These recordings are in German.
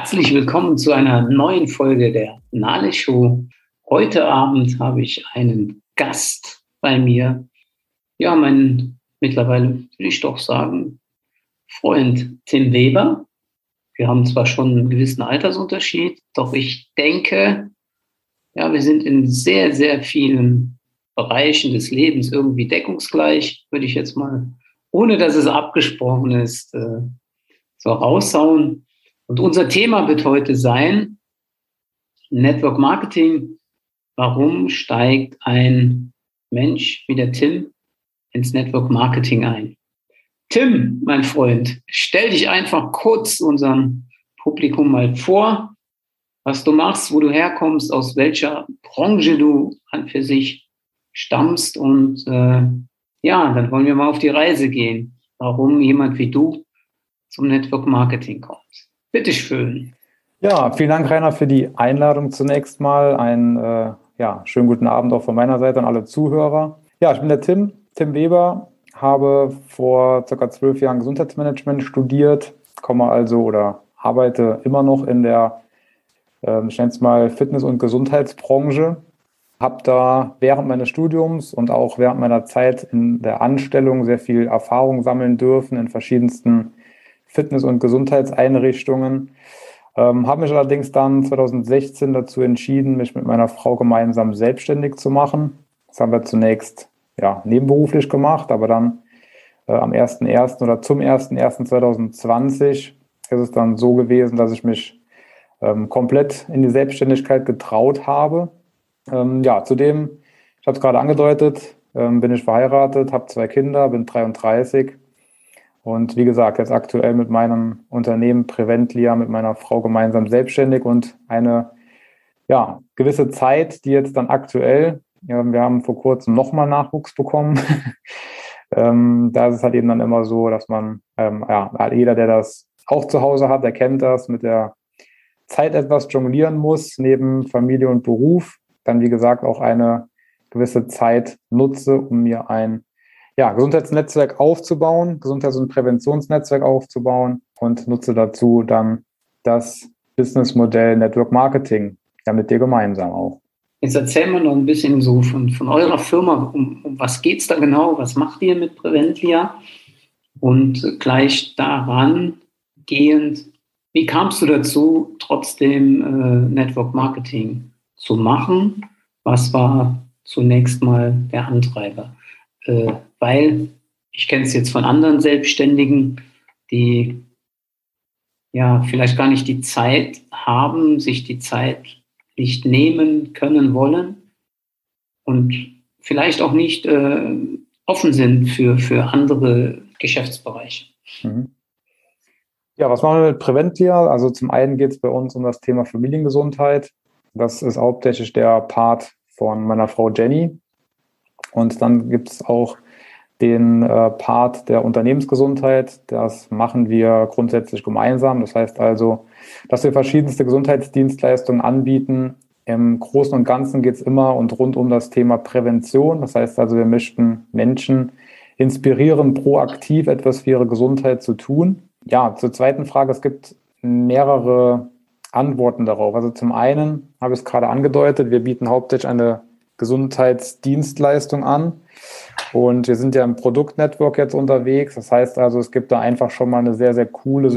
Herzlich willkommen zu einer neuen Folge der Nale Show. Heute Abend habe ich einen Gast bei mir. Ja, mein mittlerweile würde ich doch sagen, Freund Tim Weber. Wir haben zwar schon einen gewissen Altersunterschied, doch ich denke, ja, wir sind in sehr, sehr vielen Bereichen des Lebens irgendwie deckungsgleich, würde ich jetzt mal, ohne dass es abgesprochen ist, äh, so raushauen. Und unser Thema wird heute sein, Network Marketing. Warum steigt ein Mensch wie der Tim ins Network Marketing ein? Tim, mein Freund, stell dich einfach kurz unserem Publikum mal vor, was du machst, wo du herkommst, aus welcher Branche du an für sich stammst und äh, ja, dann wollen wir mal auf die Reise gehen, warum jemand wie du zum Network Marketing kommt. Bitteschön. Ja, vielen Dank, Rainer, für die Einladung zunächst mal. Einen äh, ja, schönen guten Abend auch von meiner Seite an alle Zuhörer. Ja, ich bin der Tim, Tim Weber, habe vor circa zwölf Jahren Gesundheitsmanagement studiert, komme also oder arbeite immer noch in der, äh, ich nenne es mal, Fitness- und Gesundheitsbranche. Habe da während meines Studiums und auch während meiner Zeit in der Anstellung sehr viel Erfahrung sammeln dürfen in verschiedensten Fitness- und Gesundheitseinrichtungen. Ähm, habe mich allerdings dann 2016 dazu entschieden, mich mit meiner Frau gemeinsam selbstständig zu machen. Das haben wir zunächst ja, nebenberuflich gemacht, aber dann äh, am 1.1. oder zum 1.1.2020 ist es dann so gewesen, dass ich mich ähm, komplett in die Selbstständigkeit getraut habe. Ähm, ja, zudem, ich habe es gerade angedeutet, ähm, bin ich verheiratet, habe zwei Kinder, bin 33 und wie gesagt, jetzt aktuell mit meinem Unternehmen Preventlia, mit meiner Frau gemeinsam selbstständig und eine ja, gewisse Zeit, die jetzt dann aktuell, ja, wir haben vor kurzem nochmal Nachwuchs bekommen. ähm, da ist es halt eben dann immer so, dass man, ähm, ja, jeder, der das auch zu Hause hat, der kennt das, mit der Zeit etwas jonglieren muss, neben Familie und Beruf, dann wie gesagt auch eine gewisse Zeit nutze, um mir ein ja, Gesundheitsnetzwerk aufzubauen, Gesundheits- und Präventionsnetzwerk aufzubauen und nutze dazu dann das Businessmodell Network Marketing, ja mit dir gemeinsam auch. Jetzt erzähl mal noch ein bisschen so von, von eurer Firma, um, um was geht es da genau, was macht ihr mit Preventlia? Und gleich daran gehend, wie kamst du dazu, trotzdem äh, Network Marketing zu machen? Was war zunächst mal der Antreiber? Äh, weil ich kenne es jetzt von anderen Selbstständigen, die ja vielleicht gar nicht die Zeit haben, sich die Zeit nicht nehmen können wollen und vielleicht auch nicht äh, offen sind für, für andere Geschäftsbereiche. Mhm. Ja, was machen wir mit Preventia? Also zum einen geht es bei uns um das Thema Familiengesundheit. Das ist hauptsächlich der Part von meiner Frau Jenny. Und dann gibt es auch den äh, Part der Unternehmensgesundheit. Das machen wir grundsätzlich gemeinsam. Das heißt also, dass wir verschiedenste Gesundheitsdienstleistungen anbieten. Im Großen und Ganzen geht es immer und rund um das Thema Prävention. Das heißt also, wir möchten Menschen inspirieren, proaktiv etwas für ihre Gesundheit zu tun. Ja, zur zweiten Frage. Es gibt mehrere Antworten darauf. Also zum einen habe ich es gerade angedeutet, wir bieten hauptsächlich eine Gesundheitsdienstleistung an. Und wir sind ja im Produktnetwork jetzt unterwegs. Das heißt also, es gibt da einfach schon mal eine sehr, sehr coole,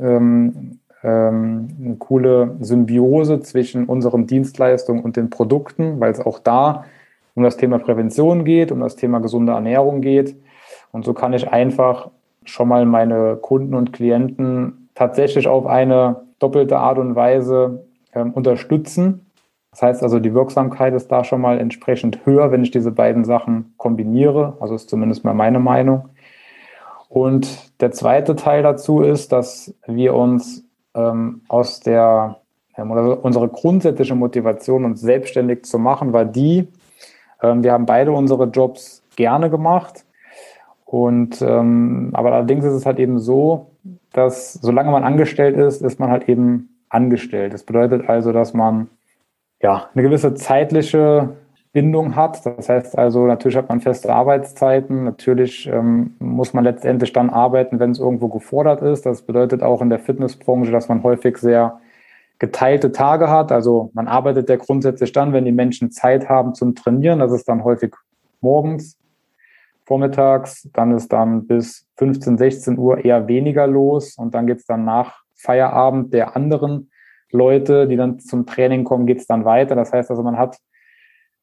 ähm, ähm, eine coole Symbiose zwischen unseren Dienstleistungen und den Produkten, weil es auch da um das Thema Prävention geht, um das Thema gesunde Ernährung geht. Und so kann ich einfach schon mal meine Kunden und Klienten tatsächlich auf eine doppelte Art und Weise ähm, unterstützen das heißt also, die Wirksamkeit ist da schon mal entsprechend höher, wenn ich diese beiden Sachen kombiniere. Also ist zumindest mal meine Meinung. Und der zweite Teil dazu ist, dass wir uns ähm, aus der, ähm, unsere grundsätzliche Motivation, uns selbstständig zu machen, war die, ähm, wir haben beide unsere Jobs gerne gemacht. Und ähm, aber allerdings ist es halt eben so, dass solange man angestellt ist, ist man halt eben angestellt. Das bedeutet also, dass man ja, eine gewisse zeitliche Bindung hat. Das heißt also, natürlich hat man feste Arbeitszeiten. Natürlich ähm, muss man letztendlich dann arbeiten, wenn es irgendwo gefordert ist. Das bedeutet auch in der Fitnessbranche, dass man häufig sehr geteilte Tage hat. Also man arbeitet ja grundsätzlich dann, wenn die Menschen Zeit haben zum Trainieren. Das ist dann häufig morgens, vormittags. Dann ist dann bis 15, 16 Uhr eher weniger los. Und dann geht es dann nach Feierabend der anderen Leute, die dann zum Training kommen, geht es dann weiter. Das heißt also, man hat,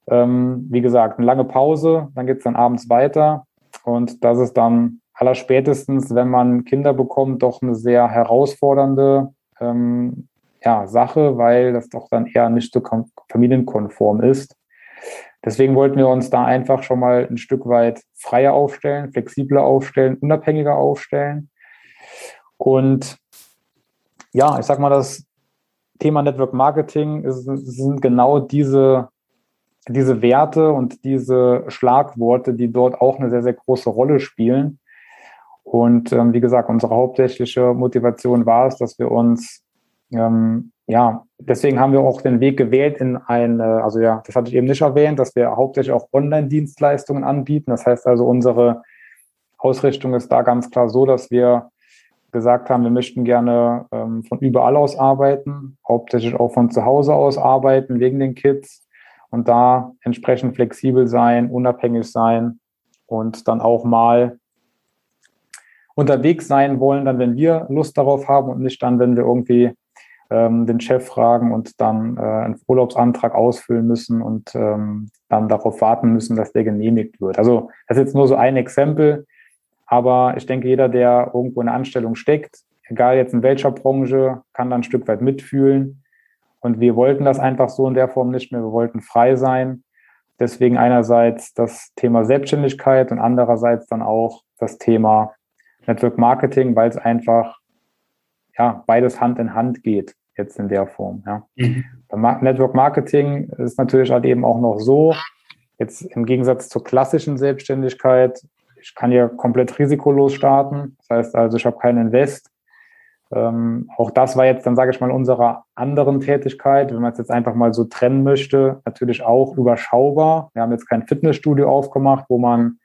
ähm, wie gesagt, eine lange Pause. Dann geht es dann abends weiter. Und das ist dann allerspätestens, wenn man Kinder bekommt, doch eine sehr herausfordernde ähm, ja, Sache, weil das doch dann eher nicht so familienkonform ist. Deswegen wollten wir uns da einfach schon mal ein Stück weit freier aufstellen, flexibler aufstellen, unabhängiger aufstellen. Und ja, ich sag mal, das Thema Network Marketing ist, sind genau diese, diese Werte und diese Schlagworte, die dort auch eine sehr, sehr große Rolle spielen. Und ähm, wie gesagt, unsere hauptsächliche Motivation war es, dass wir uns ähm, ja, deswegen haben wir auch den Weg gewählt in eine, also ja, das hatte ich eben nicht erwähnt, dass wir hauptsächlich auch Online-Dienstleistungen anbieten. Das heißt also, unsere Ausrichtung ist da ganz klar so, dass wir gesagt haben, wir möchten gerne ähm, von überall aus arbeiten, hauptsächlich auch von zu Hause aus arbeiten, wegen den Kids und da entsprechend flexibel sein, unabhängig sein und dann auch mal unterwegs sein wollen, dann wenn wir Lust darauf haben und nicht dann, wenn wir irgendwie ähm, den Chef fragen und dann äh, einen Urlaubsantrag ausfüllen müssen und ähm, dann darauf warten müssen, dass der genehmigt wird. Also das ist jetzt nur so ein Exempel, aber ich denke, jeder, der irgendwo in einer Anstellung steckt, egal jetzt in welcher Branche, kann dann ein Stück weit mitfühlen. Und wir wollten das einfach so in der Form nicht mehr. Wir wollten frei sein. Deswegen einerseits das Thema Selbstständigkeit und andererseits dann auch das Thema Network Marketing, weil es einfach ja, beides Hand in Hand geht, jetzt in der Form. Ja. Mhm. Network Marketing ist natürlich halt eben auch noch so, jetzt im Gegensatz zur klassischen Selbstständigkeit, ich kann hier komplett risikolos starten. Das heißt also, ich habe keinen Invest. Ähm, auch das war jetzt dann, sage ich mal, unserer anderen Tätigkeit, wenn man es jetzt einfach mal so trennen möchte, natürlich auch überschaubar. Wir haben jetzt kein Fitnessstudio aufgemacht, wo man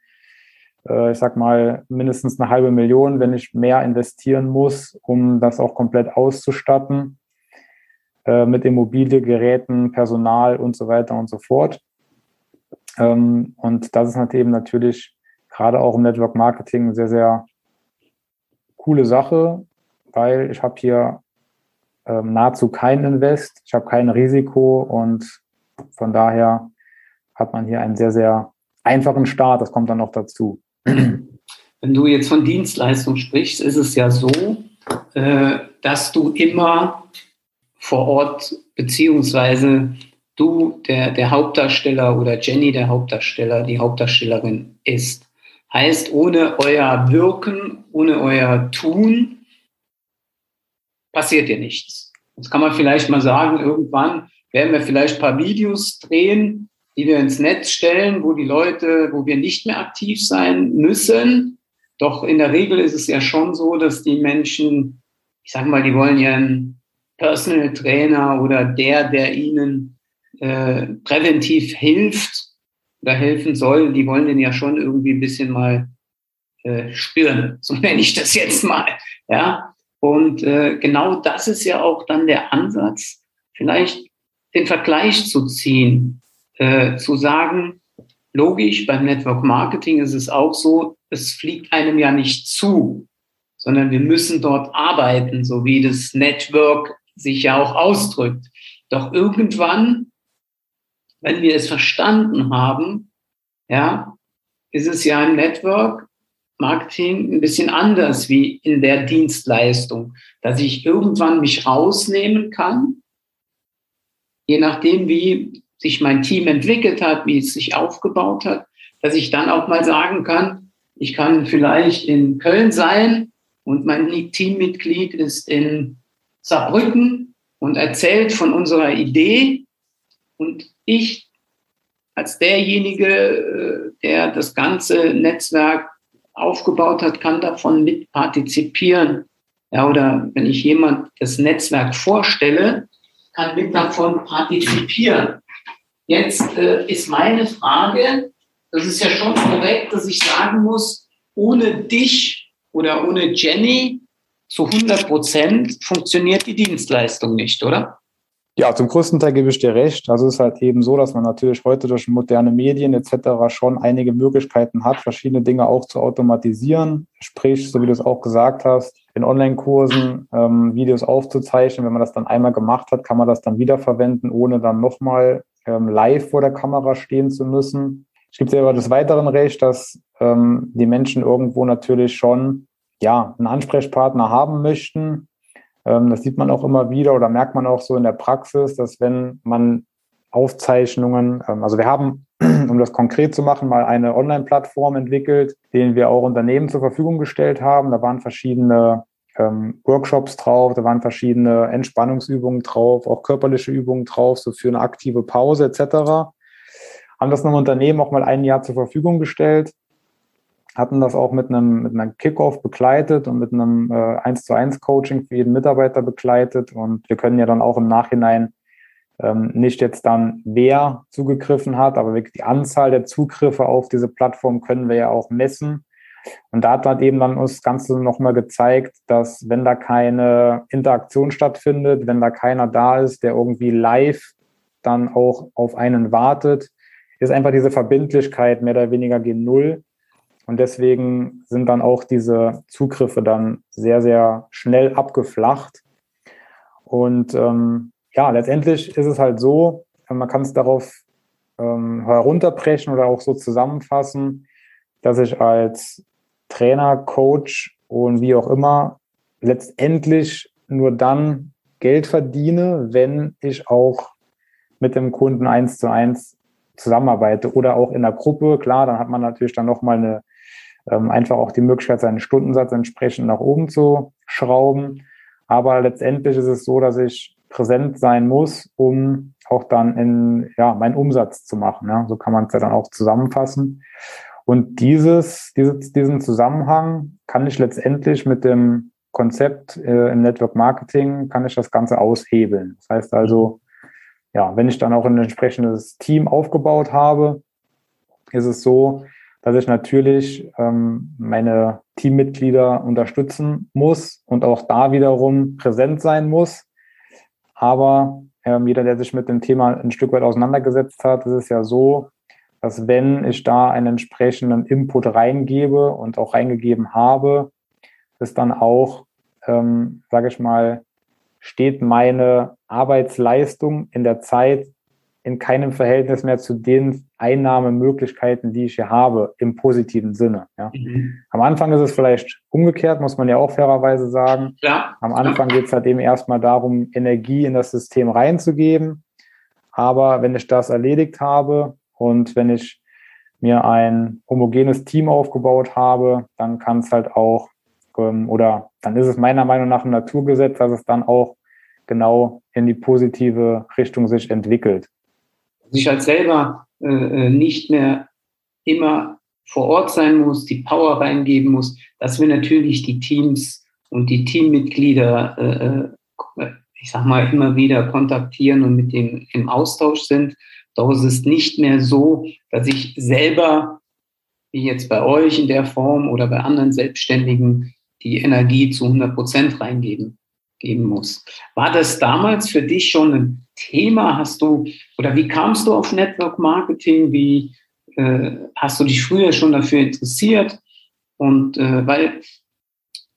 äh, ich sag mal, mindestens eine halbe Million, wenn ich mehr investieren muss, um das auch komplett auszustatten äh, mit Immobilie, Geräten, Personal und so weiter und so fort. Ähm, und das ist halt eben natürlich gerade auch im Network Marketing eine sehr, sehr coole Sache, weil ich habe hier ähm, nahezu kein Invest, ich habe kein Risiko und von daher hat man hier einen sehr, sehr einfachen Start. Das kommt dann noch dazu. Wenn du jetzt von Dienstleistung sprichst, ist es ja so, äh, dass du immer vor Ort beziehungsweise du der, der Hauptdarsteller oder Jenny der Hauptdarsteller, die Hauptdarstellerin ist. Heißt, ohne euer Wirken, ohne euer Tun passiert dir nichts. Jetzt kann man vielleicht mal sagen, irgendwann werden wir vielleicht ein paar Videos drehen, die wir ins Netz stellen, wo die Leute, wo wir nicht mehr aktiv sein müssen. Doch in der Regel ist es ja schon so, dass die Menschen, ich sage mal, die wollen einen Personal Trainer oder der, der ihnen äh, präventiv hilft oder helfen soll, die wollen den ja schon irgendwie ein bisschen mal äh, spüren. So nenne ich das jetzt mal. Ja. Und äh, genau das ist ja auch dann der Ansatz, vielleicht den Vergleich zu ziehen äh, zu sagen, logisch, beim Network Marketing ist es auch so, es fliegt einem ja nicht zu, sondern wir müssen dort arbeiten, so wie das Network sich ja auch ausdrückt. Doch irgendwann, wenn wir es verstanden haben, ja, ist es ja im Network Marketing ein bisschen anders wie in der Dienstleistung, dass ich irgendwann mich rausnehmen kann, je nachdem, wie sich mein Team entwickelt hat, wie es sich aufgebaut hat, dass ich dann auch mal sagen kann, ich kann vielleicht in Köln sein und mein Teammitglied ist in Saarbrücken und erzählt von unserer Idee und ich als derjenige, äh, der das ganze Netzwerk aufgebaut hat, kann davon mit partizipieren. Ja, oder wenn ich jemand das Netzwerk vorstelle, kann mit davon partizipieren. Jetzt äh, ist meine Frage, das ist ja schon korrekt, dass ich sagen muss, ohne dich oder ohne Jenny zu 100 Prozent funktioniert die Dienstleistung nicht, oder? Ja, zum größten Teil gebe ich dir recht. Also es ist halt eben so, dass man natürlich heute durch moderne Medien etc. schon einige Möglichkeiten hat, verschiedene Dinge auch zu automatisieren. Sprich, so wie du es auch gesagt hast, in Online-Kursen ähm, Videos aufzuzeichnen. Wenn man das dann einmal gemacht hat, kann man das dann wiederverwenden, ohne dann nochmal ähm, live vor der Kamera stehen zu müssen. Es gibt selber des Weiteren recht, dass ähm, die Menschen irgendwo natürlich schon ja, einen Ansprechpartner haben möchten, das sieht man auch immer wieder oder merkt man auch so in der Praxis, dass wenn man Aufzeichnungen, ähm, also wir haben, um das konkret zu machen, mal eine Online-Plattform entwickelt, den wir auch Unternehmen zur Verfügung gestellt haben. Da waren verschiedene ähm, Workshops drauf, da waren verschiedene Entspannungsübungen drauf, auch körperliche Übungen drauf, so für eine aktive Pause etc. Haben das einem Unternehmen auch mal ein Jahr zur Verfügung gestellt hatten das auch mit einem, mit einem Kickoff begleitet und mit einem äh, 1 zu 1 Coaching für jeden Mitarbeiter begleitet. Und wir können ja dann auch im Nachhinein ähm, nicht jetzt dann, wer zugegriffen hat, aber wirklich die Anzahl der Zugriffe auf diese Plattform können wir ja auch messen. Und da hat eben dann uns das Ganze nochmal gezeigt, dass wenn da keine Interaktion stattfindet, wenn da keiner da ist, der irgendwie live dann auch auf einen wartet, ist einfach diese Verbindlichkeit mehr oder weniger gen Null. Und deswegen sind dann auch diese Zugriffe dann sehr, sehr schnell abgeflacht. Und ähm, ja, letztendlich ist es halt so, man kann es darauf ähm, herunterbrechen oder auch so zusammenfassen, dass ich als Trainer, Coach und wie auch immer letztendlich nur dann Geld verdiene, wenn ich auch mit dem Kunden eins zu eins zusammenarbeite oder auch in der Gruppe. Klar, dann hat man natürlich dann nochmal eine ähm, einfach auch die Möglichkeit, seinen Stundensatz entsprechend nach oben zu schrauben. Aber letztendlich ist es so, dass ich präsent sein muss, um auch dann in ja, meinen Umsatz zu machen. Ja? So kann man es ja dann auch zusammenfassen. Und dieses, dieses, diesen Zusammenhang kann ich letztendlich mit dem Konzept äh, im Network Marketing, kann ich das Ganze aushebeln. Das heißt also, ja, wenn ich dann auch ein entsprechendes Team aufgebaut habe, ist es so, dass ich natürlich ähm, meine Teammitglieder unterstützen muss und auch da wiederum präsent sein muss. Aber ähm, jeder, der sich mit dem Thema ein Stück weit auseinandergesetzt hat, ist es ja so, dass wenn ich da einen entsprechenden Input reingebe und auch reingegeben habe, ist dann auch, ähm, sage ich mal, steht meine Arbeitsleistung in der Zeit in keinem Verhältnis mehr zu den Einnahmemöglichkeiten, die ich hier habe, im positiven Sinne. Ja. Mhm. Am Anfang ist es vielleicht umgekehrt, muss man ja auch fairerweise sagen. Ja. Am Anfang geht es halt eben erstmal darum, Energie in das System reinzugeben. Aber wenn ich das erledigt habe und wenn ich mir ein homogenes Team aufgebaut habe, dann kann es halt auch, ähm, oder dann ist es meiner Meinung nach ein Naturgesetz, dass es dann auch genau in die positive Richtung sich entwickelt ich halt selber nicht mehr immer vor Ort sein muss, die Power reingeben muss, dass wir natürlich die Teams und die Teammitglieder, äh, äh, ich sag mal, immer wieder kontaktieren und mit denen im Austausch sind. Doch es ist nicht mehr so, dass ich selber, wie jetzt bei euch in der Form oder bei anderen Selbstständigen, die Energie zu 100 Prozent reingeben geben muss. War das damals für dich schon ein Thema? Hast du oder wie kamst du auf Network Marketing? Wie äh, hast du dich früher schon dafür interessiert? Und äh, weil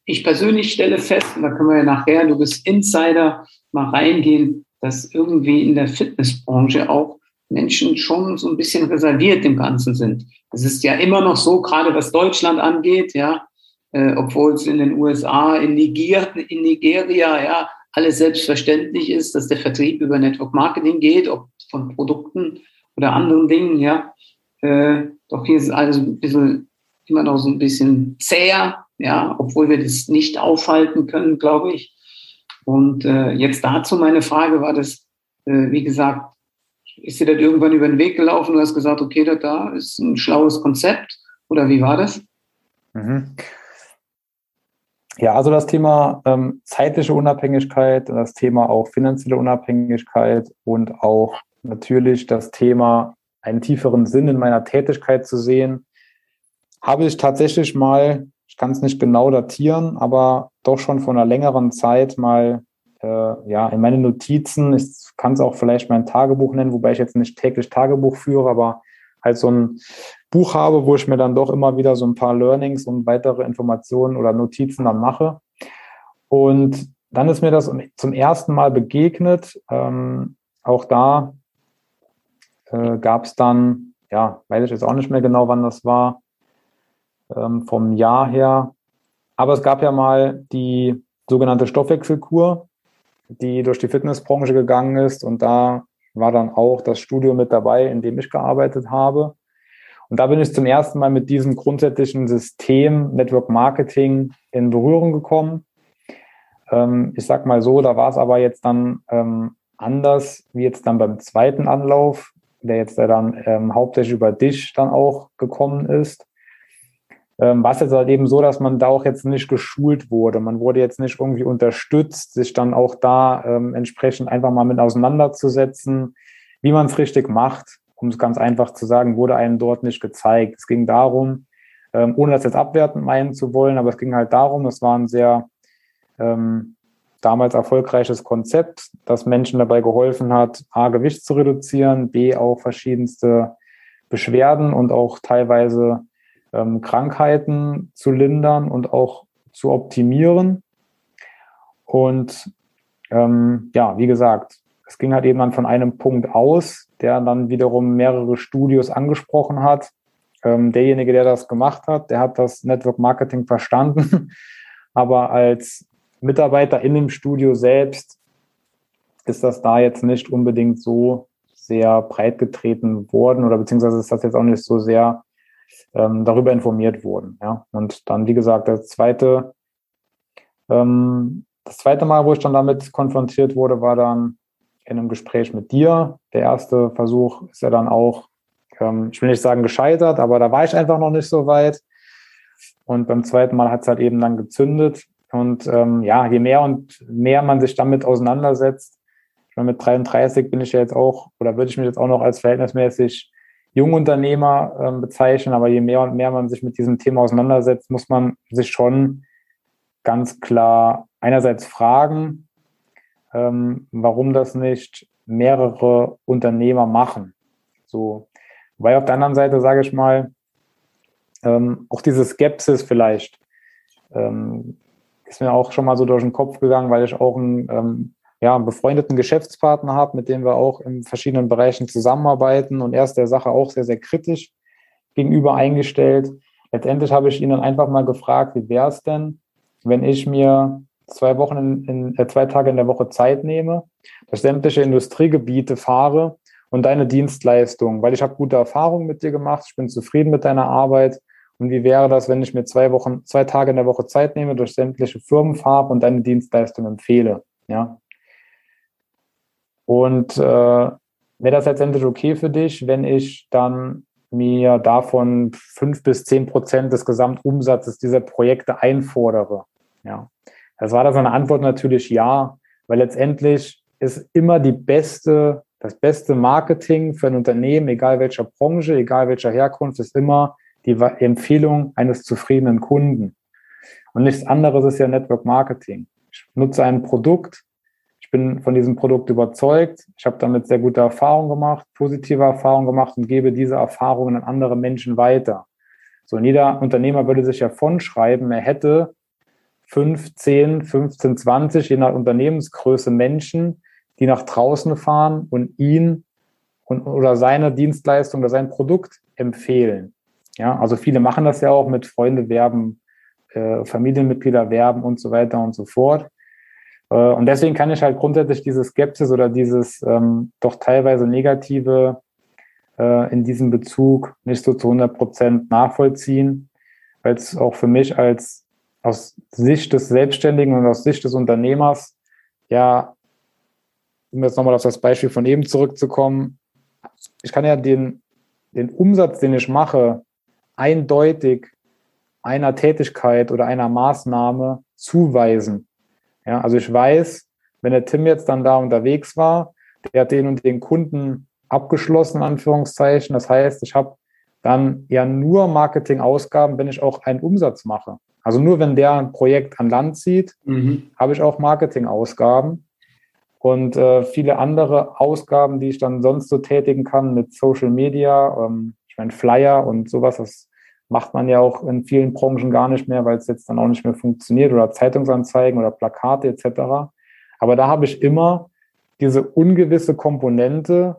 ich persönlich stelle fest, und da können wir ja nachher, du bist Insider, mal reingehen, dass irgendwie in der Fitnessbranche auch Menschen schon so ein bisschen reserviert im Ganzen sind. Es ist ja immer noch so, gerade was Deutschland angeht, ja, äh, obwohl es in den USA, in, Niger, in Nigeria, ja, alles selbstverständlich ist, dass der Vertrieb über Network Marketing geht, ob von Produkten oder anderen Dingen, ja. Äh, doch hier ist alles ein bisschen, immer noch so ein bisschen zäher, ja, obwohl wir das nicht aufhalten können, glaube ich. Und äh, jetzt dazu meine Frage war das, äh, wie gesagt, ist dir das irgendwann über den Weg gelaufen? Du hast gesagt, okay, das da ist ein schlaues Konzept oder wie war das? Mhm. Ja, also das Thema ähm, zeitliche Unabhängigkeit, das Thema auch finanzielle Unabhängigkeit und auch natürlich das Thema einen tieferen Sinn in meiner Tätigkeit zu sehen, habe ich tatsächlich mal, ich kann es nicht genau datieren, aber doch schon vor einer längeren Zeit mal äh, ja, in meine Notizen, ich kann es auch vielleicht mein Tagebuch nennen, wobei ich jetzt nicht täglich Tagebuch führe, aber halt so ein Buch habe, wo ich mir dann doch immer wieder so ein paar Learnings und weitere Informationen oder Notizen dann mache. Und dann ist mir das zum ersten Mal begegnet. Ähm, auch da äh, gab es dann, ja, weiß ich jetzt auch nicht mehr genau, wann das war, ähm, vom Jahr her. Aber es gab ja mal die sogenannte Stoffwechselkur, die durch die Fitnessbranche gegangen ist. Und da war dann auch das Studio mit dabei, in dem ich gearbeitet habe. Und da bin ich zum ersten Mal mit diesem grundsätzlichen System Network Marketing in Berührung gekommen. Ähm, ich sag mal so, da war es aber jetzt dann ähm, anders wie jetzt dann beim zweiten Anlauf, der jetzt dann ähm, hauptsächlich über dich dann auch gekommen ist. Ähm, war es jetzt halt eben so, dass man da auch jetzt nicht geschult wurde. Man wurde jetzt nicht irgendwie unterstützt, sich dann auch da ähm, entsprechend einfach mal mit auseinanderzusetzen, wie man es richtig macht. Um es ganz einfach zu sagen, wurde einem dort nicht gezeigt. Es ging darum, ähm, ohne das jetzt abwertend meinen zu wollen, aber es ging halt darum, es war ein sehr ähm, damals erfolgreiches Konzept, das Menschen dabei geholfen hat, A, Gewicht zu reduzieren, B, auch verschiedenste Beschwerden und auch teilweise ähm, Krankheiten zu lindern und auch zu optimieren. Und ähm, ja, wie gesagt, es ging halt eben dann von einem Punkt aus, der dann wiederum mehrere Studios angesprochen hat. Ähm, derjenige, der das gemacht hat, der hat das Network Marketing verstanden, aber als Mitarbeiter in dem Studio selbst ist das da jetzt nicht unbedingt so sehr breit getreten worden oder beziehungsweise ist das jetzt auch nicht so sehr ähm, darüber informiert wurden. Ja. Und dann, wie gesagt, das zweite, ähm, das zweite Mal, wo ich dann damit konfrontiert wurde, war dann in einem Gespräch mit dir. Der erste Versuch ist ja dann auch, ähm, ich will nicht sagen gescheitert, aber da war ich einfach noch nicht so weit. Und beim zweiten Mal hat es halt eben dann gezündet. Und ähm, ja, je mehr und mehr man sich damit auseinandersetzt, ich meine, mit 33 bin ich ja jetzt auch, oder würde ich mich jetzt auch noch als verhältnismäßig Jungunternehmer ähm, bezeichnen, aber je mehr und mehr man sich mit diesem Thema auseinandersetzt, muss man sich schon ganz klar einerseits fragen, ähm, warum das nicht mehrere Unternehmer machen. So, weil auf der anderen Seite sage ich mal, ähm, auch diese Skepsis vielleicht ähm, ist mir auch schon mal so durch den Kopf gegangen, weil ich auch ein ähm, ja, einen befreundeten Geschäftspartner habe, mit dem wir auch in verschiedenen Bereichen zusammenarbeiten und er ist der Sache auch sehr, sehr kritisch gegenüber eingestellt. Letztendlich habe ich ihn dann einfach mal gefragt, wie wäre es denn, wenn ich mir zwei Wochen in, in äh, zwei Tage in der Woche Zeit nehme, durch sämtliche Industriegebiete fahre und deine Dienstleistung, weil ich habe gute Erfahrungen mit dir gemacht, ich bin zufrieden mit deiner Arbeit. Und wie wäre das, wenn ich mir zwei Wochen, zwei Tage in der Woche Zeit nehme, durch sämtliche Firmen fahre und deine Dienstleistung empfehle? Ja, und äh, wäre das letztendlich okay für dich, wenn ich dann mir davon fünf bis zehn Prozent des Gesamtumsatzes dieser Projekte einfordere? Ja, das war das eine Antwort natürlich ja, weil letztendlich ist immer die beste, das beste Marketing für ein Unternehmen, egal welcher Branche, egal welcher Herkunft, ist immer die Empfehlung eines zufriedenen Kunden. Und nichts anderes ist ja Network Marketing. Ich nutze ein Produkt, bin von diesem Produkt überzeugt. Ich habe damit sehr gute Erfahrungen gemacht, positive Erfahrungen gemacht und gebe diese Erfahrungen an andere Menschen weiter. So, und jeder Unternehmer würde sich ja von schreiben, er hätte 5, 10, 15, 20, je nach Unternehmensgröße Menschen, die nach draußen fahren und ihn und, oder seine Dienstleistung oder sein Produkt empfehlen. Ja, also viele machen das ja auch mit Freunde werben, äh, Familienmitglieder werben und so weiter und so fort. Äh, und deswegen kann ich halt grundsätzlich diese Skepsis oder dieses ähm, doch teilweise negative äh, in diesem Bezug nicht so zu 100 Prozent nachvollziehen, weil es auch für mich als aus Sicht des Selbstständigen und aus Sicht des Unternehmers, ja, um jetzt nochmal auf das Beispiel von eben zurückzukommen, ich kann ja den, den Umsatz, den ich mache, eindeutig einer Tätigkeit oder einer Maßnahme zuweisen. Ja, also ich weiß, wenn der Tim jetzt dann da unterwegs war, der hat den und den Kunden abgeschlossen, in Anführungszeichen. Das heißt, ich habe dann ja nur Marketingausgaben, wenn ich auch einen Umsatz mache. Also nur wenn der ein Projekt an Land zieht, mhm. habe ich auch Marketingausgaben. und äh, viele andere Ausgaben, die ich dann sonst so tätigen kann mit Social Media. Ähm, ich meine, Flyer und sowas, das macht man ja auch in vielen Branchen gar nicht mehr, weil es jetzt dann auch nicht mehr funktioniert oder Zeitungsanzeigen oder Plakate etc. Aber da habe ich immer diese ungewisse Komponente,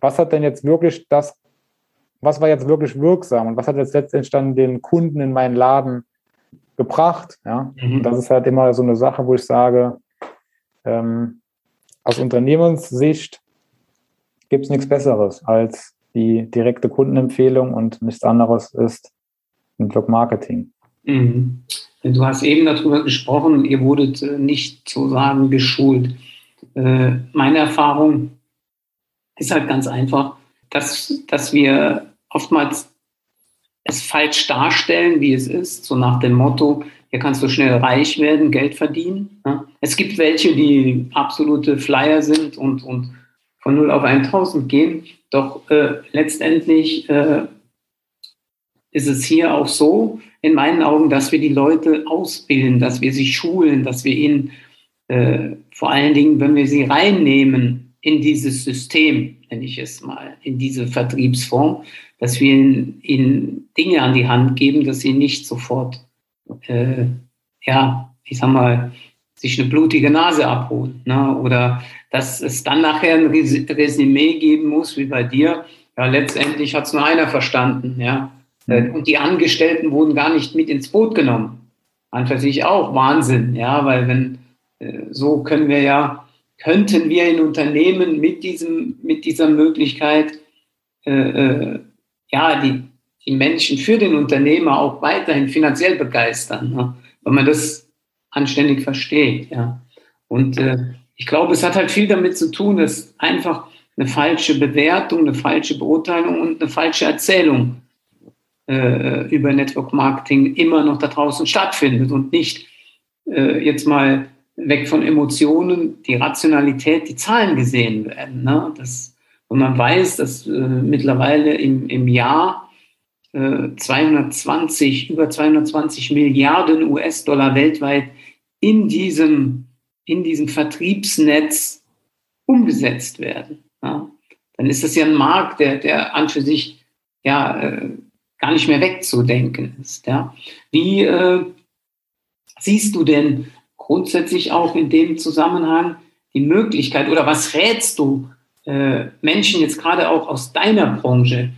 was hat denn jetzt wirklich das, was war jetzt wirklich wirksam und was hat jetzt letztendlich dann den Kunden in meinen Laden gebracht. Ja? Mhm. Und das ist halt immer so eine Sache, wo ich sage, ähm, aus Unternehmenssicht gibt es nichts Besseres als die direkte Kundenempfehlung und nichts anderes ist Network Marketing. Mhm. Du hast eben darüber gesprochen, ihr wurdet äh, nicht sozusagen geschult. Äh, meine Erfahrung ist halt ganz einfach, dass, dass wir oftmals es falsch darstellen, wie es ist, so nach dem Motto, hier kannst du schnell reich werden, Geld verdienen. Es gibt welche, die absolute Flyer sind und, und von 0 auf 1000 gehen. Doch äh, letztendlich äh, ist es hier auch so, in meinen Augen, dass wir die Leute ausbilden, dass wir sie schulen, dass wir ihnen äh, vor allen Dingen, wenn wir sie reinnehmen in dieses System, nenne ich es mal, in diese Vertriebsform, dass wir ihnen, Dinge an die Hand geben, dass sie nicht sofort, äh, ja, ich sag mal, sich eine blutige Nase abholen. Ne? Oder dass es dann nachher ein Resümee geben muss, wie bei dir. Ja, letztendlich hat es nur einer verstanden. Ja? Mhm. Und die Angestellten wurden gar nicht mit ins Boot genommen. An für sich auch Wahnsinn, ja, weil wenn äh, so können wir ja, könnten wir in Unternehmen mit diesem, mit dieser Möglichkeit äh, äh, ja, die, die Menschen für den Unternehmer auch weiterhin finanziell begeistern, ne? wenn man das anständig versteht. Ja. Und äh, ich glaube, es hat halt viel damit zu tun, dass einfach eine falsche Bewertung, eine falsche Beurteilung und eine falsche Erzählung äh, über Network Marketing immer noch da draußen stattfindet und nicht äh, jetzt mal weg von Emotionen, die Rationalität, die Zahlen gesehen werden. Ne? Das, und man weiß, dass äh, mittlerweile im, im Jahr äh, 220, über 220 Milliarden US-Dollar weltweit in diesem, in diesem Vertriebsnetz umgesetzt werden. Ja? Dann ist das ja ein Markt, der, der an für sich ja, äh, gar nicht mehr wegzudenken ist. Ja? Wie äh, siehst du denn grundsätzlich auch in dem Zusammenhang die Möglichkeit oder was rätst du äh, Menschen jetzt gerade auch aus deiner Branche?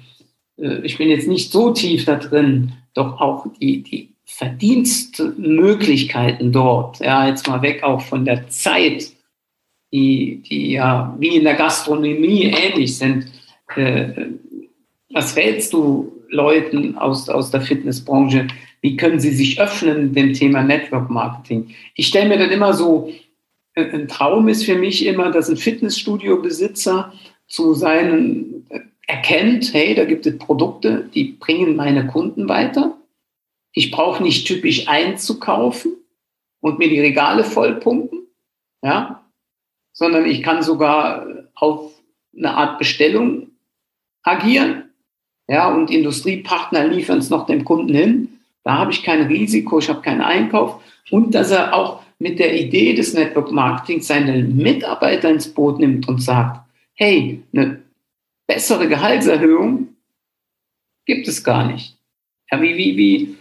Äh, ich bin jetzt nicht so tief da drin, doch auch die, die Verdienstmöglichkeiten dort, ja, jetzt mal weg auch von der Zeit, die, die ja wie in der Gastronomie ähnlich sind. Äh, was rätst du Leuten aus, aus der Fitnessbranche, wie können sie sich öffnen dem Thema Network Marketing? Ich stelle mir dann immer so, äh, ein Traum ist für mich immer, dass ein Fitnessstudio-Besitzer zu seinen äh, erkennt, hey, da gibt es Produkte, die bringen meine Kunden weiter. Ich brauche nicht typisch einzukaufen und mir die Regale vollpumpen, ja, sondern ich kann sogar auf eine Art Bestellung agieren, ja, und Industriepartner liefern es noch dem Kunden hin. Da habe ich kein Risiko, ich habe keinen Einkauf und dass er auch mit der Idee des Network Marketing seine Mitarbeiter ins Boot nimmt und sagt, hey, eine bessere Gehaltserhöhung gibt es gar nicht. Ja, wie, wie, wie,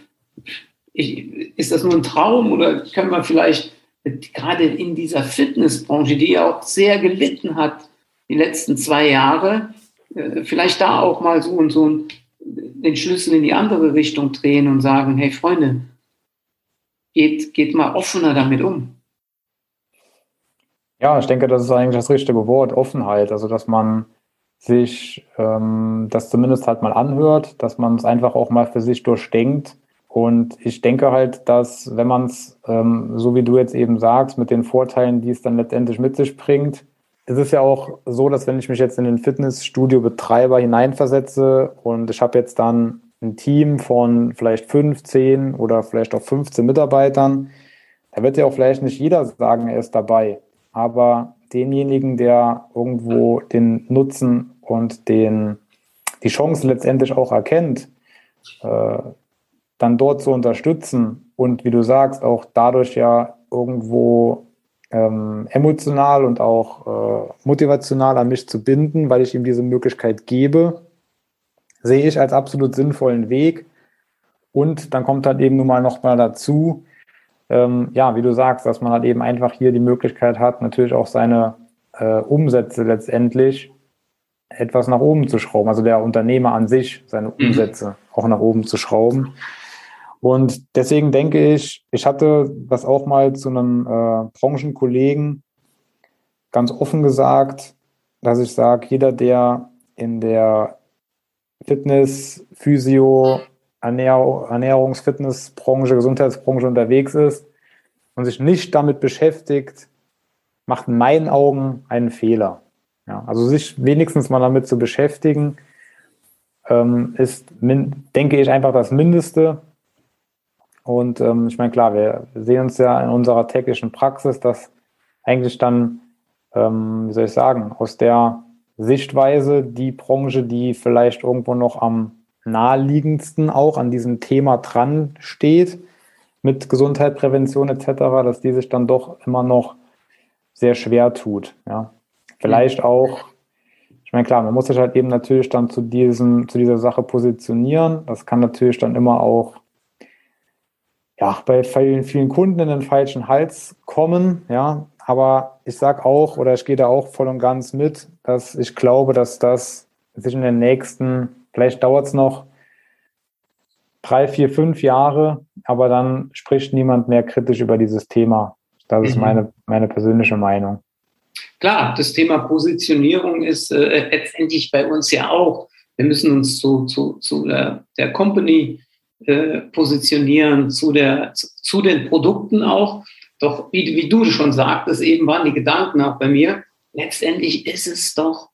ich, ist das nur ein Traum oder können wir vielleicht gerade in dieser Fitnessbranche, die ja auch sehr gelitten hat die letzten zwei Jahre, äh, vielleicht da auch mal so und so den Schlüssel in die andere Richtung drehen und sagen, hey Freunde, geht, geht mal offener damit um. Ja, ich denke, das ist eigentlich das richtige Wort, Offenheit. Also, dass man sich ähm, das zumindest halt mal anhört, dass man es einfach auch mal für sich durchdenkt. Und ich denke halt, dass wenn man es, ähm, so wie du jetzt eben sagst, mit den Vorteilen, die es dann letztendlich mit sich bringt, es ist ja auch so, dass wenn ich mich jetzt in den Fitnessstudio-Betreiber hineinversetze und ich habe jetzt dann ein Team von vielleicht 15 oder vielleicht auch 15 Mitarbeitern, da wird ja auch vielleicht nicht jeder sagen, er ist dabei. Aber denjenigen, der irgendwo den Nutzen und den, die Chance letztendlich auch erkennt, äh, dann dort zu unterstützen und wie du sagst, auch dadurch ja irgendwo ähm, emotional und auch äh, motivational an mich zu binden, weil ich ihm diese Möglichkeit gebe, sehe ich als absolut sinnvollen Weg. Und dann kommt halt eben nun mal noch mal dazu, ähm, ja, wie du sagst, dass man halt eben einfach hier die Möglichkeit hat, natürlich auch seine äh, Umsätze letztendlich etwas nach oben zu schrauben. Also der Unternehmer an sich, seine mhm. Umsätze mhm. auch nach oben zu schrauben. Und deswegen denke ich, ich hatte das auch mal zu einem äh, Branchenkollegen ganz offen gesagt, dass ich sage, jeder, der in der Fitness, Physio, Ernähr Ernährungs-, Fitnessbranche, Gesundheitsbranche unterwegs ist und sich nicht damit beschäftigt, macht in meinen Augen einen Fehler. Ja, also sich wenigstens mal damit zu beschäftigen, ähm, ist, denke ich, einfach das Mindeste, und ähm, ich meine, klar, wir sehen uns ja in unserer täglichen Praxis, dass eigentlich dann, ähm, wie soll ich sagen, aus der Sichtweise die Branche, die vielleicht irgendwo noch am naheliegendsten auch an diesem Thema dran steht, mit Gesundheit, Prävention etc., dass die sich dann doch immer noch sehr schwer tut. Ja. Vielleicht auch, ich meine, klar, man muss sich halt eben natürlich dann zu diesem, zu dieser Sache positionieren. Das kann natürlich dann immer auch ja, bei vielen, vielen Kunden in den falschen Hals kommen, ja. Aber ich sage auch, oder ich gehe da auch voll und ganz mit, dass ich glaube, dass das sich in den nächsten, vielleicht dauert es noch drei, vier, fünf Jahre, aber dann spricht niemand mehr kritisch über dieses Thema. Das ist mhm. meine, meine persönliche Meinung. Klar, das Thema Positionierung ist äh, letztendlich bei uns ja auch. Wir müssen uns zu, zu, zu der, der Company äh, positionieren, zu, der, zu, zu, den Produkten auch. Doch wie, wie du schon sagtest, eben waren die Gedanken auch bei mir, letztendlich ist es doch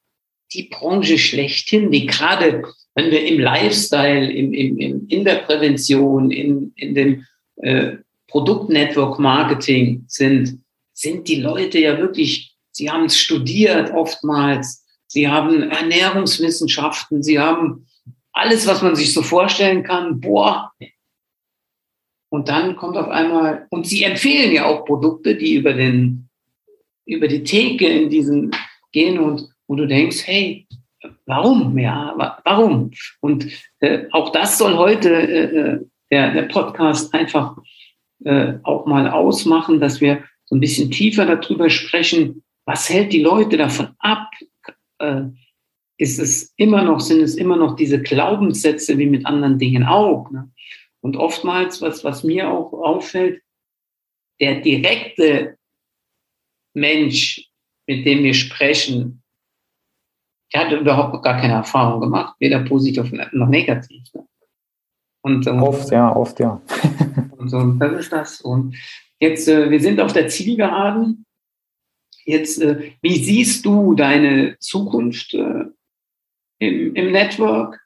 die Branche schlechthin, die gerade, wenn wir im Lifestyle, im, im, im, in der Prävention, in, in dem äh, Produktnetwork Marketing sind, sind die Leute ja wirklich, sie haben es studiert oftmals, sie haben Ernährungswissenschaften, sie haben alles, was man sich so vorstellen kann, boah. Und dann kommt auf einmal, und sie empfehlen ja auch Produkte, die über den, über die Theke in diesen gehen und wo du denkst, hey, warum? Ja, warum? Und äh, auch das soll heute äh, äh, der, der Podcast einfach äh, auch mal ausmachen, dass wir so ein bisschen tiefer darüber sprechen, was hält die Leute davon ab, äh, ist es immer noch, sind es immer noch diese Glaubenssätze wie mit anderen Dingen auch. Ne? Und oftmals, was, was mir auch auffällt, der direkte Mensch, mit dem wir sprechen, der hat überhaupt gar keine Erfahrung gemacht, weder positiv noch negativ. Ne? Und, ähm, oft, ja, oft, ja. und so, das ist das. Und jetzt, äh, wir sind auf der Zielgeraden. Jetzt, äh, wie siehst du deine Zukunft? Äh, im, im Network.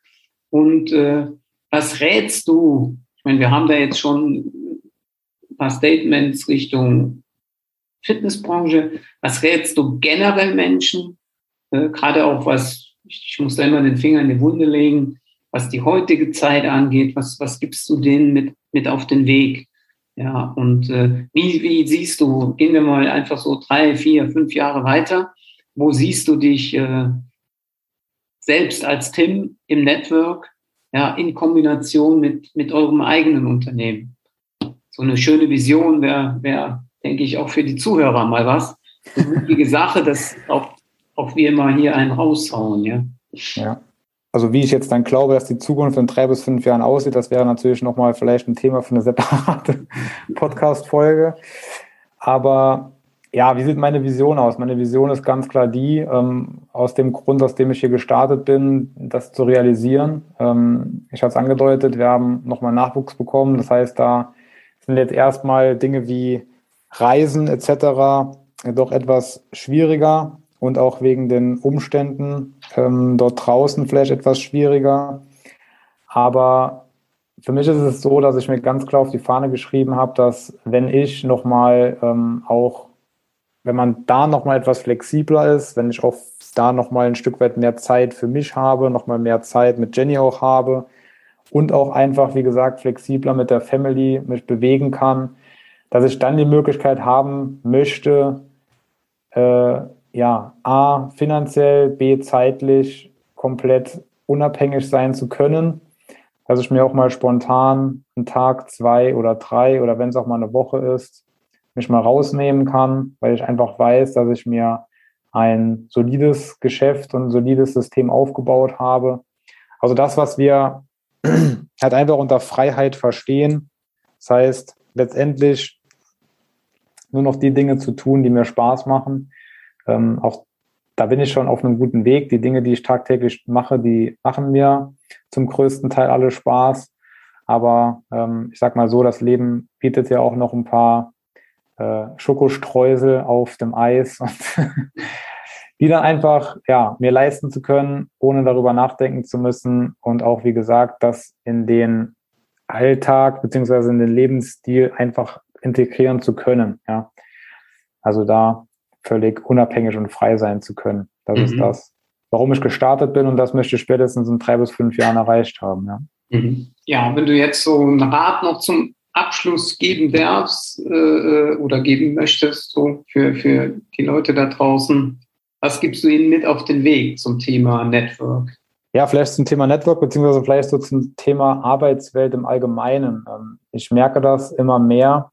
Und äh, was rätst du? Ich meine, wir haben da jetzt schon ein paar Statements Richtung Fitnessbranche. Was rätst du generell Menschen? Äh, Gerade auch was, ich muss da immer den Finger in die Wunde legen, was die heutige Zeit angeht. Was, was gibst du denen mit, mit auf den Weg? Ja, und äh, wie, wie siehst du, gehen wir mal einfach so drei, vier, fünf Jahre weiter, wo siehst du dich äh, selbst als Tim im Network, ja, in Kombination mit, mit eurem eigenen Unternehmen. So eine schöne Vision wäre, wär, denke ich, auch für die Zuhörer mal was. Eine wichtige Sache, dass auch, auch wir mal hier einen raushauen, ja. Ja. Also wie ich jetzt dann glaube, dass die Zukunft in drei bis fünf Jahren aussieht, das wäre natürlich nochmal vielleicht ein Thema für eine separate Podcast-Folge. Aber ja, wie sieht meine Vision aus? Meine Vision ist ganz klar die, ähm, aus dem Grund, aus dem ich hier gestartet bin, das zu realisieren. Ähm, ich hatte es angedeutet, wir haben nochmal Nachwuchs bekommen. Das heißt, da sind jetzt erstmal Dinge wie Reisen etc. doch etwas schwieriger und auch wegen den Umständen ähm, dort draußen vielleicht etwas schwieriger. Aber für mich ist es so, dass ich mir ganz klar auf die Fahne geschrieben habe, dass wenn ich nochmal ähm, auch wenn man da nochmal etwas flexibler ist, wenn ich auch da nochmal ein Stück weit mehr Zeit für mich habe, nochmal mehr Zeit mit Jenny auch habe und auch einfach, wie gesagt, flexibler mit der Family mich bewegen kann, dass ich dann die Möglichkeit haben möchte, äh, ja, A, finanziell, B, zeitlich komplett unabhängig sein zu können, dass ich mir auch mal spontan einen Tag, zwei oder drei oder wenn es auch mal eine Woche ist, mich mal rausnehmen kann, weil ich einfach weiß, dass ich mir ein solides Geschäft und ein solides System aufgebaut habe. Also das, was wir halt einfach unter Freiheit verstehen, das heißt letztendlich nur noch die Dinge zu tun, die mir Spaß machen. Ähm, auch da bin ich schon auf einem guten Weg. Die Dinge, die ich tagtäglich mache, die machen mir zum größten Teil alle Spaß. Aber ähm, ich sag mal so, das Leben bietet ja auch noch ein paar äh, Schokostreusel auf dem Eis und die dann einfach ja mir leisten zu können, ohne darüber nachdenken zu müssen und auch wie gesagt, das in den Alltag beziehungsweise in den Lebensstil einfach integrieren zu können. Ja, also da völlig unabhängig und frei sein zu können. Das mhm. ist das, warum ich gestartet bin und das möchte ich spätestens in drei bis fünf Jahren erreicht haben. Ja, mhm. ja wenn du jetzt so einen Rat noch zum Abschluss geben darfst äh, oder geben möchtest, so für, für die Leute da draußen, was gibst du ihnen mit auf den Weg zum Thema Network? Ja, vielleicht zum Thema Network, beziehungsweise vielleicht so zum Thema Arbeitswelt im Allgemeinen. Ähm, ich merke das immer mehr,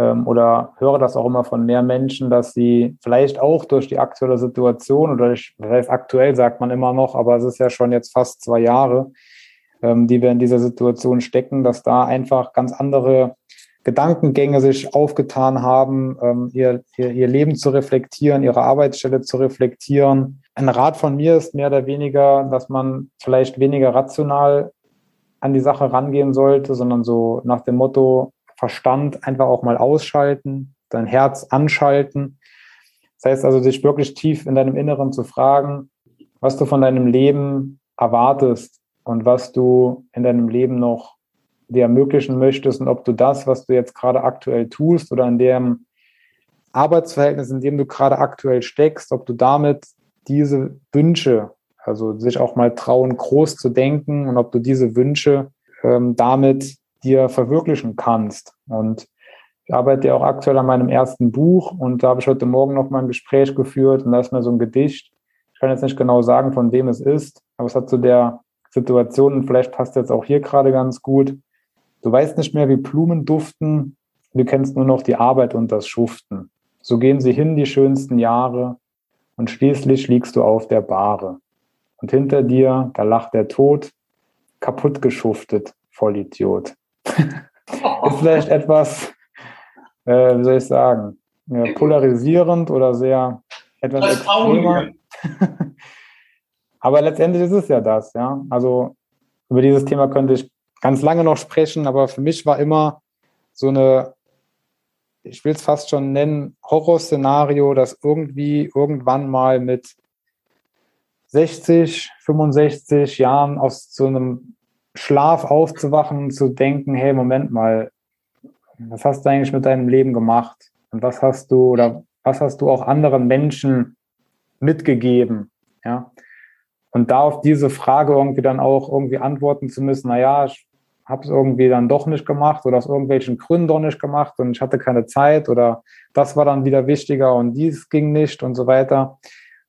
ähm, oder höre das auch immer von mehr Menschen, dass sie vielleicht auch durch die aktuelle Situation oder durch, das aktuell sagt man immer noch, aber es ist ja schon jetzt fast zwei Jahre, ähm, die wir in dieser Situation stecken, dass da einfach ganz andere Gedankengänge sich aufgetan haben, ähm, ihr, ihr, ihr Leben zu reflektieren, ihre Arbeitsstelle zu reflektieren. Ein Rat von mir ist mehr oder weniger, dass man vielleicht weniger rational an die Sache rangehen sollte, sondern so nach dem Motto, Verstand einfach auch mal ausschalten, dein Herz anschalten. Das heißt also, dich wirklich tief in deinem Inneren zu fragen, was du von deinem Leben erwartest und was du in deinem Leben noch dir ermöglichen möchtest und ob du das, was du jetzt gerade aktuell tust oder in dem Arbeitsverhältnis, in dem du gerade aktuell steckst, ob du damit diese Wünsche, also sich auch mal trauen, groß zu denken und ob du diese Wünsche ähm, damit dir verwirklichen kannst. Und ich arbeite ja auch aktuell an meinem ersten Buch und da habe ich heute Morgen noch mal ein Gespräch geführt und da ist mir so ein Gedicht. Ich kann jetzt nicht genau sagen, von wem es ist, aber es hat zu der Situation und vielleicht passt jetzt auch hier gerade ganz gut. Du weißt nicht mehr, wie Blumen duften, du kennst nur noch die Arbeit und das Schuften. So gehen sie hin, die schönsten Jahre, und schließlich liegst du auf der Bahre. Und hinter dir, da lacht der Tod, kaputt geschuftet, Vollidiot. ist vielleicht etwas, äh, wie soll ich sagen, polarisierend oder sehr etwas extremer. aber letztendlich ist es ja das, ja. Also über dieses Thema könnte ich ganz lange noch sprechen, aber für mich war immer so eine, ich will es fast schon nennen, Horrorszenario, dass irgendwie irgendwann mal mit 60, 65 Jahren aus so einem Schlaf aufzuwachen und zu denken, hey, Moment mal, was hast du eigentlich mit deinem Leben gemacht? Und was hast du oder was hast du auch anderen Menschen mitgegeben? Ja. Und da auf diese Frage irgendwie dann auch irgendwie antworten zu müssen, naja, ich habe es irgendwie dann doch nicht gemacht oder aus irgendwelchen Gründen doch nicht gemacht und ich hatte keine Zeit oder das war dann wieder wichtiger und dies ging nicht und so weiter.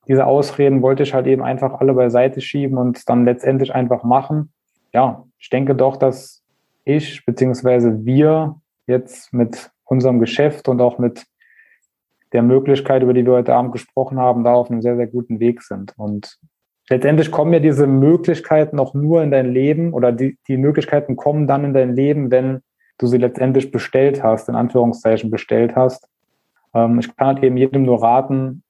Diese Ausreden wollte ich halt eben einfach alle beiseite schieben und dann letztendlich einfach machen ja, ich denke doch, dass ich beziehungsweise wir jetzt mit unserem Geschäft und auch mit der Möglichkeit, über die wir heute Abend gesprochen haben, da auf einem sehr, sehr guten Weg sind. Und letztendlich kommen ja diese Möglichkeiten auch nur in dein Leben oder die, die Möglichkeiten kommen dann in dein Leben, wenn du sie letztendlich bestellt hast, in Anführungszeichen bestellt hast. Ähm, ich kann halt eben jedem nur raten,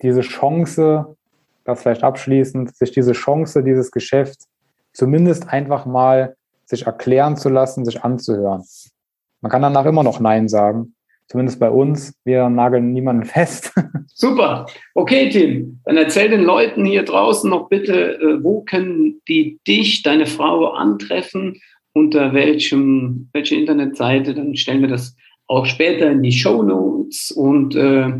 diese Chance, das vielleicht abschließend, sich diese Chance, dieses Geschäft zumindest einfach mal sich erklären zu lassen, sich anzuhören. Man kann danach immer noch Nein sagen. Zumindest bei uns. Wir nageln niemanden fest. Super. Okay, Tim. Dann erzähl den Leuten hier draußen noch bitte, äh, wo können die dich, deine Frau antreffen? Unter welchem, welche Internetseite? Dann stellen wir das auch später in die Show Notes. Und äh,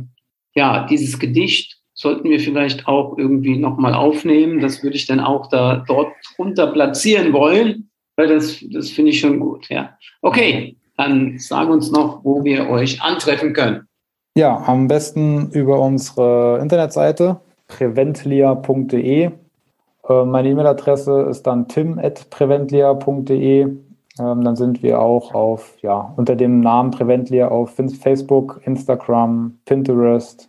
ja, dieses Gedicht sollten wir vielleicht auch irgendwie nochmal aufnehmen. Das würde ich dann auch da dort drunter platzieren wollen, weil das, das finde ich schon gut. Ja. Okay, dann sag uns noch, wo wir euch antreffen können. Ja, am besten über unsere Internetseite preventlia.de. Äh, meine E-Mail-Adresse ist dann tim.preventlia.de. Ähm, dann sind wir auch auf, ja, unter dem Namen Preventlia auf Facebook, Instagram, Pinterest.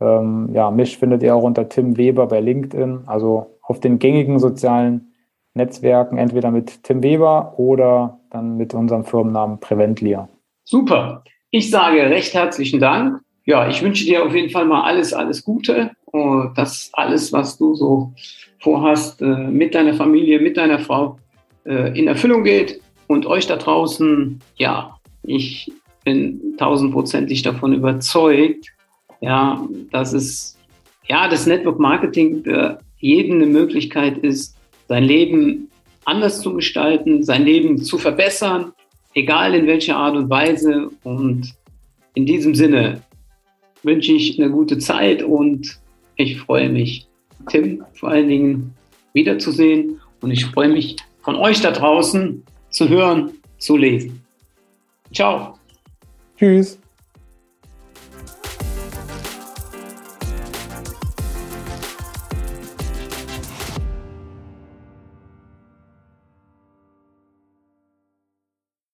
Ähm, ja, mich findet ihr auch unter Tim Weber bei LinkedIn, also auf den gängigen sozialen Netzwerken, entweder mit Tim Weber oder dann mit unserem Firmennamen Preventlia. Super. Ich sage recht herzlichen Dank. Ja, ich wünsche dir auf jeden Fall mal alles, alles Gute. Und dass alles, was du so vorhast, äh, mit deiner Familie, mit deiner Frau äh, in Erfüllung geht. Und euch da draußen, ja, ich bin tausendprozentig davon überzeugt, ja, dass es, ja, das Network Marketing für jeden eine Möglichkeit ist, sein Leben anders zu gestalten, sein Leben zu verbessern, egal in welcher Art und Weise. Und in diesem Sinne wünsche ich eine gute Zeit und ich freue mich, Tim vor allen Dingen wiederzusehen. Und ich freue mich, von euch da draußen zu hören, zu lesen. Ciao. Tschüss.